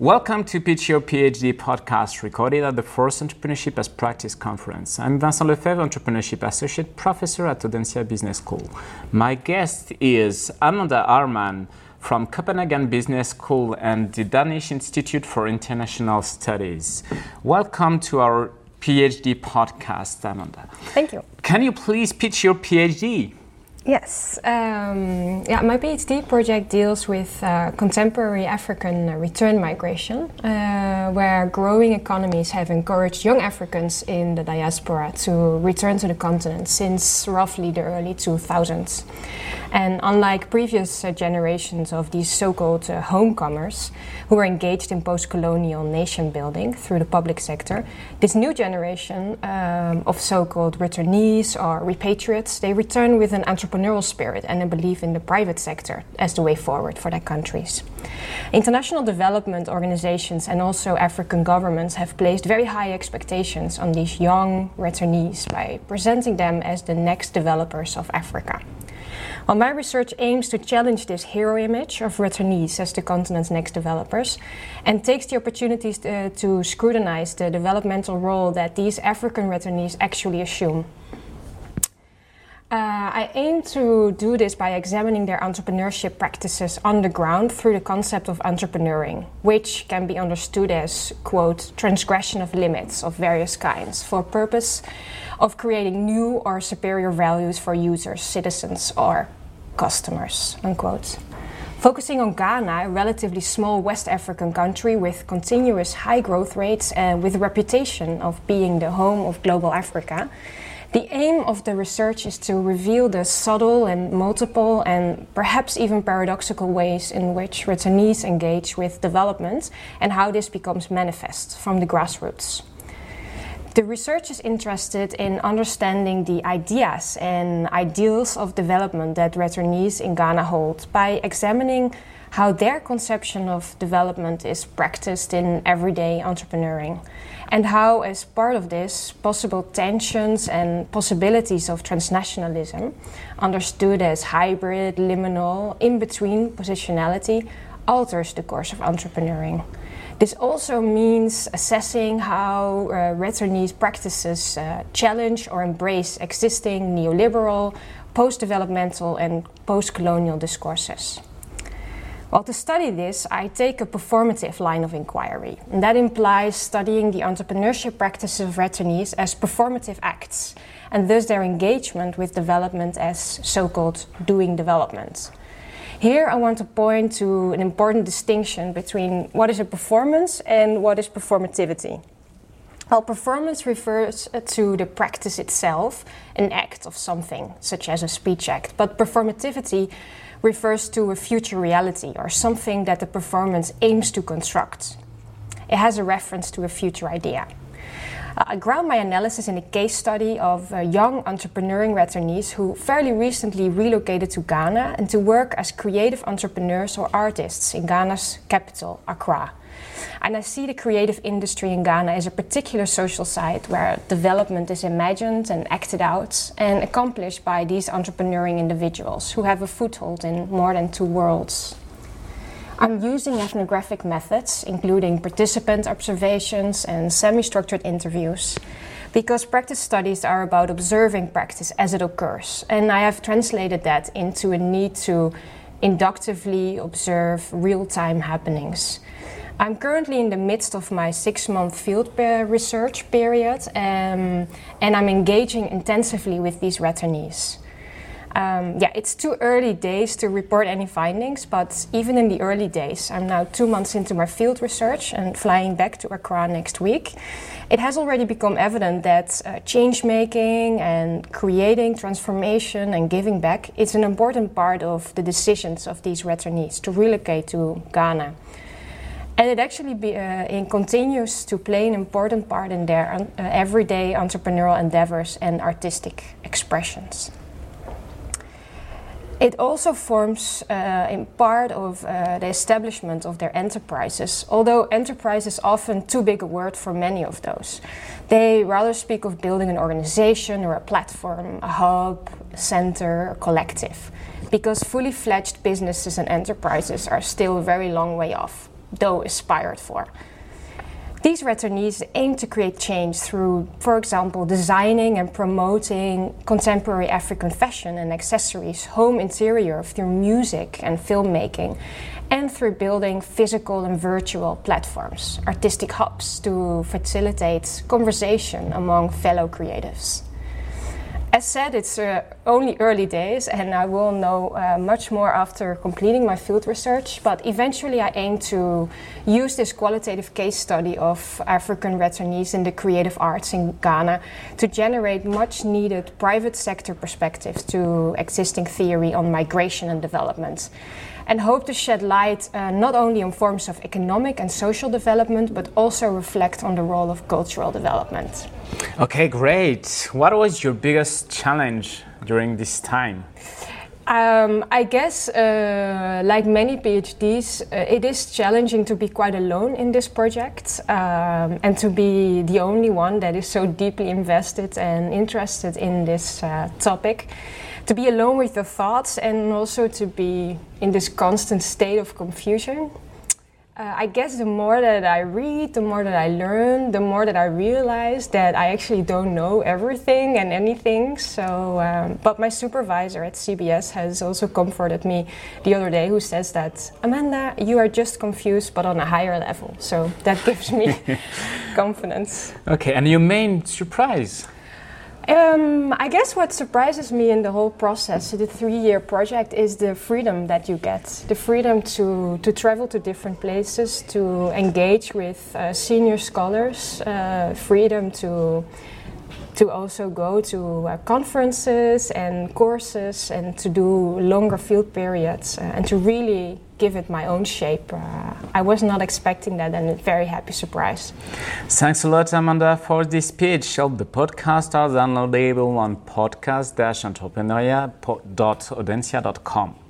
Welcome to Pitch Your PhD podcast, recorded at the Force Entrepreneurship as Practice conference. I'm Vincent Lefebvre, Entrepreneurship Associate Professor at Audencia Business School. My guest is Amanda Haarman from Copenhagen Business School and the Danish Institute for International Studies. Welcome to our PhD podcast, Amanda. Thank you. Can you please pitch your PhD? Yes, um, yeah, my PhD project deals with uh, contemporary African return migration, uh, where growing economies have encouraged young Africans in the diaspora to return to the continent since roughly the early 2000s. And unlike previous uh, generations of these so called uh, homecomers who were engaged in post colonial nation building through the public sector, this new generation um, of so called returnees or repatriates, they return with an entrepreneurial spirit and a belief in the private sector as the way forward for their countries. International development organizations and also African governments have placed very high expectations on these young returnees by presenting them as the next developers of Africa. Well, my research aims to challenge this hero image of returnees as the continent's next developers and takes the opportunities to, uh, to scrutinize the developmental role that these African returnees actually assume. Uh, I aim to do this by examining their entrepreneurship practices on the ground through the concept of entrepreneuring, which can be understood as, quote, transgression of limits of various kinds for purpose of creating new or superior values for users, citizens, or customers, unquote. Focusing on Ghana, a relatively small West African country with continuous high growth rates and with a reputation of being the home of global Africa, the aim of the research is to reveal the subtle and multiple and perhaps even paradoxical ways in which returnees engage with development and how this becomes manifest from the grassroots. The research is interested in understanding the ideas and ideals of development that returnees in Ghana hold by examining how their conception of development is practiced in everyday entrepreneuring, and how, as part of this, possible tensions and possibilities of transnationalism, understood as hybrid, liminal, in between positionality, alters the course of entrepreneuring. This also means assessing how uh, practices uh, challenge or embrace existing neoliberal, post developmental, and post colonial discourses. Well, to study this, I take a performative line of inquiry, and that implies studying the entrepreneurship practices of returnees as performative acts, and thus their engagement with development as so called doing development. Here, I want to point to an important distinction between what is a performance and what is performativity. Well, performance refers to the practice itself, an act of something, such as a speech act, but performativity refers to a future reality or something that the performance aims to construct. It has a reference to a future idea. Uh, I ground my analysis in a case study of uh, young entrepreneuring returnees who fairly recently relocated to Ghana and to work as creative entrepreneurs or artists in Ghana's capital, Accra. And I see the creative industry in Ghana as a particular social site where development is imagined and acted out and accomplished by these entrepreneuring individuals who have a foothold in more than two worlds. I'm using ethnographic methods, including participant observations and semi structured interviews, because practice studies are about observing practice as it occurs. And I have translated that into a need to inductively observe real time happenings. I'm currently in the midst of my six month field research period, um, and I'm engaging intensively with these returnees. Um, yeah, it's too early days to report any findings, but even in the early days, I'm now two months into my field research and flying back to Accra next week. It has already become evident that uh, change making and creating transformation and giving back is an important part of the decisions of these returnees to relocate to Ghana. And it actually be, uh, continues to play an important part in their uh, everyday entrepreneurial endeavors and artistic expressions. It also forms uh, in part of uh, the establishment of their enterprises, although enterprise is often too big a word for many of those. They rather speak of building an organization or a platform, a hub, a center, a collective, because fully fledged businesses and enterprises are still a very long way off. Though aspired for. These returnees aim to create change through, for example, designing and promoting contemporary African fashion and accessories, home interior, through music and filmmaking, and through building physical and virtual platforms, artistic hubs to facilitate conversation among fellow creatives. As said, it's uh, only early days, and I will know uh, much more after completing my field research. But eventually, I aim to use this qualitative case study of African returnees in the creative arts in Ghana to generate much needed private sector perspectives to existing theory on migration and development and hope to shed light uh, not only on forms of economic and social development, but also reflect on the role of cultural development. Okay, great. What was your biggest challenge during this time? Um, I guess, uh, like many PhDs, uh, it is challenging to be quite alone in this project um, and to be the only one that is so deeply invested and interested in this uh, topic to be alone with your thoughts and also to be in this constant state of confusion. Uh, I guess the more that I read, the more that I learn, the more that I realize that I actually don't know everything and anything. So, um, but my supervisor at CBS has also comforted me the other day, who says that Amanda, you are just confused, but on a higher level. So that gives me confidence. Okay, and your main surprise? Um, I guess what surprises me in the whole process, the three-year project, is the freedom that you get. The freedom to, to travel to different places, to engage with uh, senior scholars, uh, freedom to to also go to uh, conferences and courses and to do longer field periods uh, and to really give it my own shape. Uh, I was not expecting that and a very happy surprise. Thanks a lot, Amanda, for this speech. All the podcasts are downloadable on podcast-entrepreneuria.audencia.com.